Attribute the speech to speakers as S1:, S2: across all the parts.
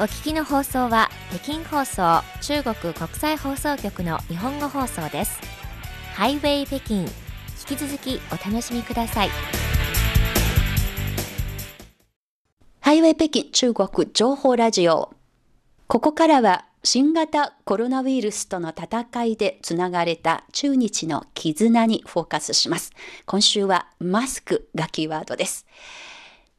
S1: お聞きの放送は北京放送中国国際放送局の日本語放送ですハイウェイ北京引き続きお楽しみください
S2: ハイウェイ北京中国情報ラジオここからは新型コロナウイルスとの戦いでつながれた中日の絆にフォーカスします。今週はマスクがキーワードです。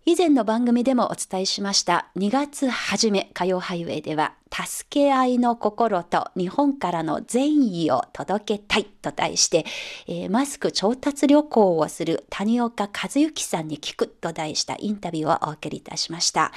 S2: 以前の番組でもお伝えしました。2月初め火曜ハイウェイでは助け合いの心と日本からの善意を届けたいと題して、えー、マスク調達旅行をする谷岡和幸さんに聞くと題したインタビューをお送りいたしました。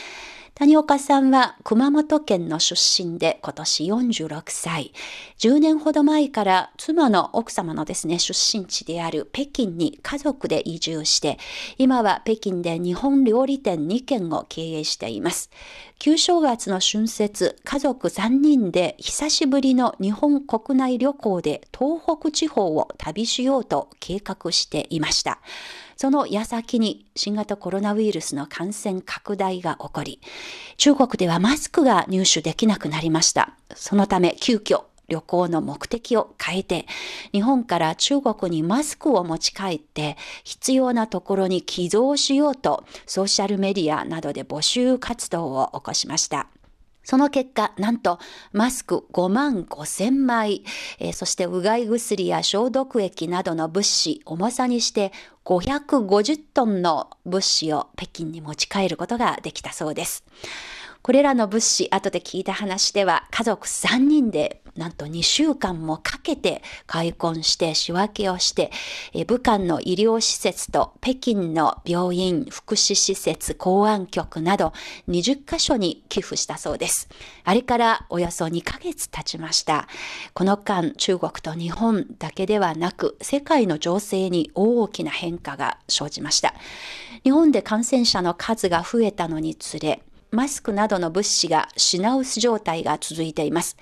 S2: 谷岡さんは熊本県の出身で今年46歳。10年ほど前から妻の奥様のですね、出身地である北京に家族で移住して、今は北京で日本料理店2軒を経営しています。旧正月の春節、家族3人で久しぶりの日本国内旅行で東北地方を旅しようと計画していました。その矢先に新型コロナウイルスの感染拡大が起こり、中国ではマスクが入手できなくなりました。そのため急遽旅行の目的を変えて、日本から中国にマスクを持ち帰って、必要なところに寄贈しようと、ソーシャルメディアなどで募集活動を起こしました。その結果、なんとマスク5万5千枚、えー、そしてうがい薬や消毒液などの物資、重さにして550トンの物資を北京に持ち帰ることができたそうです。これらの物資、後で聞いた話では、家族3人でなんと2週間もかけて開墾して仕分けをして、武漢の医療施設と北京の病院、福祉施設、公安局など20カ所に寄付したそうです。あれからおよそ2ヶ月経ちました。この間、中国と日本だけではなく、世界の情勢に大きな変化が生じました。日本で感染者の数が増えたのにつれ、マスクなどの物資が品薄状態が続いています。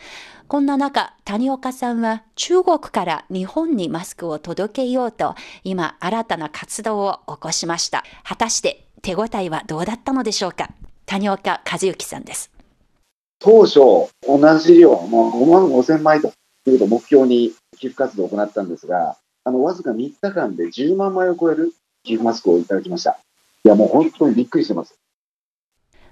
S2: こんな中、谷岡さんは中国から日本にマスクを届けようと、今新たな活動を起こしました。果たして手応えはどうだったのでしょうか？谷岡和幸さんです。
S3: 当初、同じ量、もう5万5千枚ということを目標に寄付活動を行ったんですが、あの、わずか3日間で10万枚を超える寄付マスクをいただきました。いや、もう本当にびっくりしてます。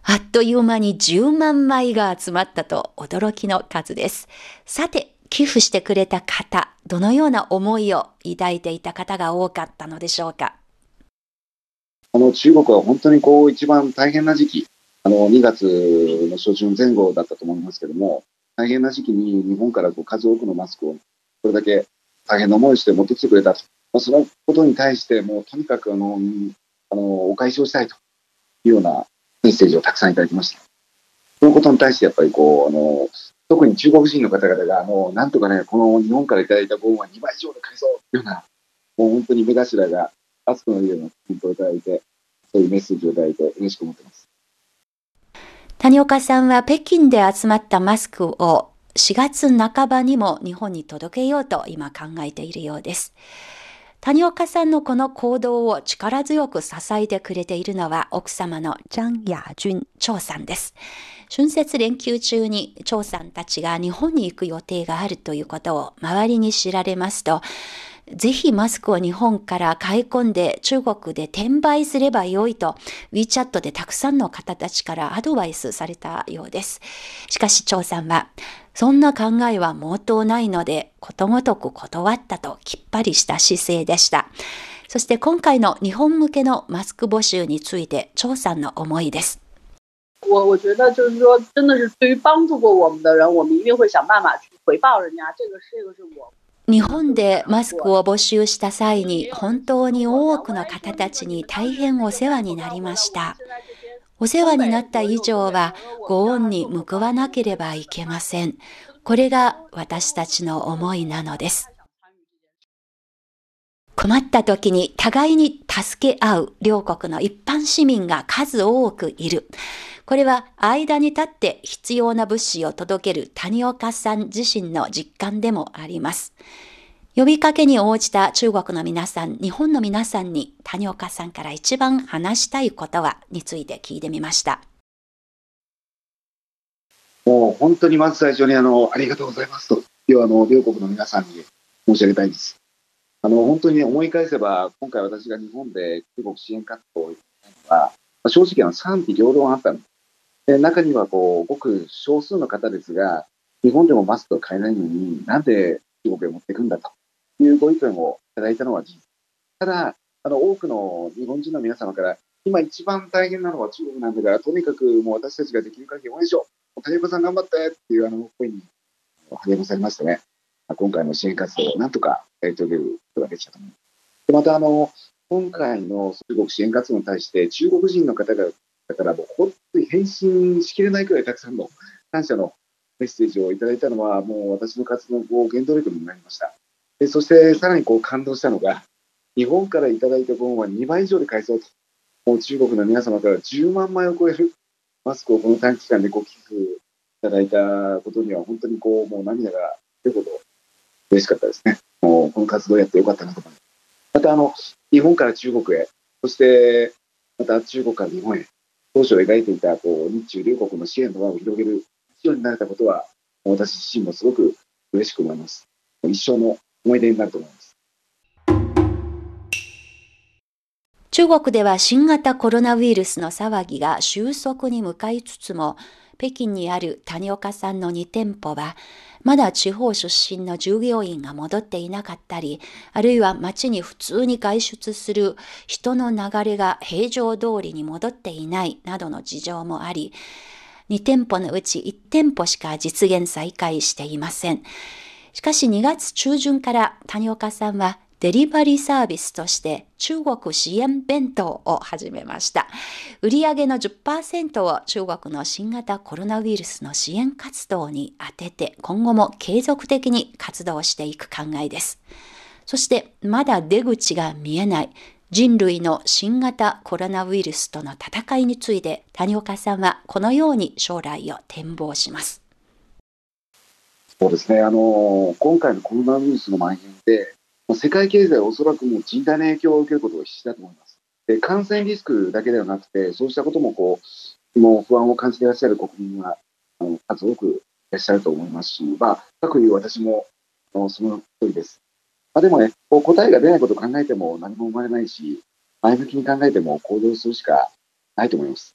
S2: あっという間に10万枚が集まったと驚きの数です。さて、寄付してくれた方、どのような思いを抱いていた方が多かったのでしょうか？
S3: あの中国は本当にこう一番大変な時期、あの2月の初春前後だったと思いますけども、大変な時期に日本からこう数多くのマスクをこれだけ大変な思いして持ってきてくれたと、まあ、そのことに対して、もうとにかくあのあのお返しをしたいというようなメッセージをたくさんいただきました。そのことに対してやっぱりこう、あの、特に中国人の方々が、あの、なんとかね、この日本からいただいた分は2倍以上で返そうというような、もう本当に目頭が熱くなるようなコメントをいただいて、そういうメッセージをいただいて嬉しく思ってます。
S2: 谷岡さんは北京で集まったマスクを4月半ばにも日本に届けようと今考えているようです。谷岡さんのこの行動を力強く支えてくれているのは奥様のジャン・ヤジュン・チョウさんです。春節連休中にチョウさんたちが日本に行く予定があるということを周りに知られますと、ぜひマスクを日本から買い込んで中国で転売すればよいと WeChat でたくさんの方たちからアドバイスされたようです。しかし張さんはそんな考えは毛頭ないのでことごとく断ったときっぱりした姿勢でした。そして今回の日本向けのマスク募集について張さんの思いです。
S4: 我我觉得就是说，真的是对于帮助过我们的人，我们一定会想办法去回报人家。这个这个是我。
S2: 日本でマスクを募集した際に本当に多くの方たちに大変お世話になりました。お世話になった以上はご恩に報わなければいけません。これが私たちの思いなのです。困った時に互いに助け合う両国の一般市民が数多くいる。これは間に立って必要な物資を届ける谷岡さん自身の実感でもあります。呼びかけに応じた中国の皆さん、日本の皆さんに谷岡さんから一番話したいことはについて聞いてみました。
S3: もう本当にまず最初にあの、ありがとうございますというあの、両国の皆さんに申し上げたいです。あの、本当に思い返せば、今回私が日本で中国支援活動をしたのは、正直あの賛否両論あったんです。で中にはこう、ごく少数の方ですが、日本でもマスクを買えないのに、なんで中国へ持っていくんだというご意見をいただいたのは事実。ただ、あの、多くの日本人の皆様から、今一番大変なのは中国なんだから、とにかくもう私たちができる限り応援しよう。谷岡さん頑張ってっていうあの声に励まされましてね、今回の支援活動をなんとかやり遂げることができたと思います。でまた、あの、今回の中国支援活動に対して、中国人の方が々からもう本当に返信しきれないくらいたくさんの感謝のメッセージをいただいたのは、もう私の活動を原動力になりました。でそしてさらにこう感動したのが、日本からいただいた分は2倍以上で返そうと、もう中国の皆様から10万枚を超えるマスクをこの短期間でご寄付いただいたことには、本当にこうもう涙が出るほど嬉しかったですね。もうこの活動をやってよかったなと思います。またあの、日本から中国へ、そしてまた中国から日本へ、当初描いていたこう日中両国の支援の輪を広げるようになれたことは、私自身もすごく嬉しく思います。一生の思い出になると思います。
S2: 中国では新型コロナウイルスの騒ぎが収束に向かいつつも、北京にある谷岡さんの2店舗は、まだ地方出身の従業員が戻っていなかったり、あるいは街に普通に外出する人の流れが平常通りに戻っていないなどの事情もあり、2店舗のうち1店舗しか実現再開していません。しかし2月中旬から谷岡さんはデリバリーサービスとして中国支援弁当を始めました。売上の10%を中国の新型コロナウイルスの支援活動に充てて今後も継続的に活動していく考えです。そしてまだ出口が見えない人類の新型コロナウイルスとの戦いについて谷岡さんはこのように将来を展望します。
S3: そうですね、あの今回のコロナウイルスの蔓延で世界経済はおそらくもう甚大な影響を受けることが必至だと思います。で感染リスクだけではなくて、そうしたこともこう、もう不安を感じていらっしゃる国民はあの数多くいらっしゃると思いますし、まあ、各いう私もその通りです。まあ、でもね、こう答えが出ないことを考えても何も生まれないし、前向きに考えても行動するしかないと思います。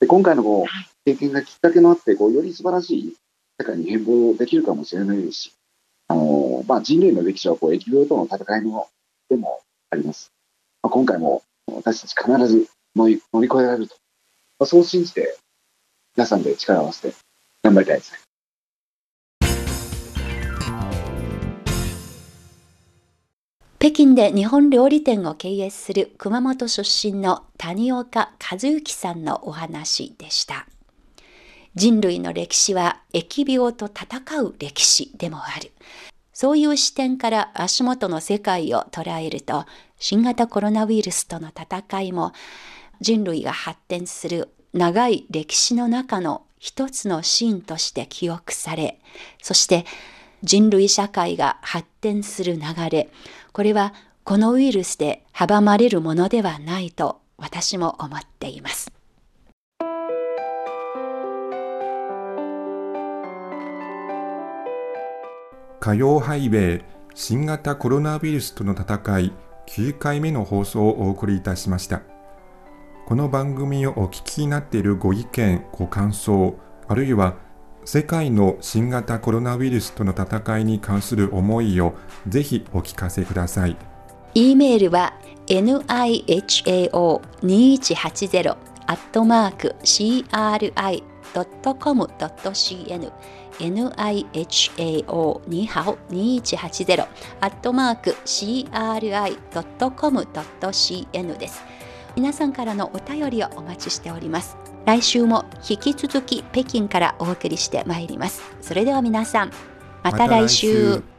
S3: で今回のこう経験がきっかけのあってこう、より素晴らしい世界に変貌できるかもしれないですし、まあ、人類の歴史はこう疫病との戦いのでもあります。まあ、今回も私たち必ず乗り乗り越えられると、まあ、そう信じて皆さんで力を合わせて頑張りたいですね。
S2: 北京で日本料理店を経営する熊本出身の谷岡和幸さんのお話でした。人類の歴史は疫病と戦う歴史でもある。そういう視点から足元の世界を捉えると、新型コロナウイルスとの戦いも人類が発展する長い歴史の中の一つのシーンとして記憶され、そして人類社会が発展する流れ、これはこのウイルスで阻まれるものではないと私も思っています。
S5: 火曜ハイウェイ新型コロナウイルスとの戦い9回目の放送をお送りいたしました。この番組をお聞きになっているご意見、ご感想、あるいは世界の新型コロナウイルスとの戦いに関する思いをぜひお聞かせください。
S2: e メールは nihao2180-cri.com.cn nihao にはお2180アットマーク cri.com.cn です。皆さんからのお便りをお待ちしております。来週も引き続き北京からお送りしてまいります。それでは皆さん、また来週。ま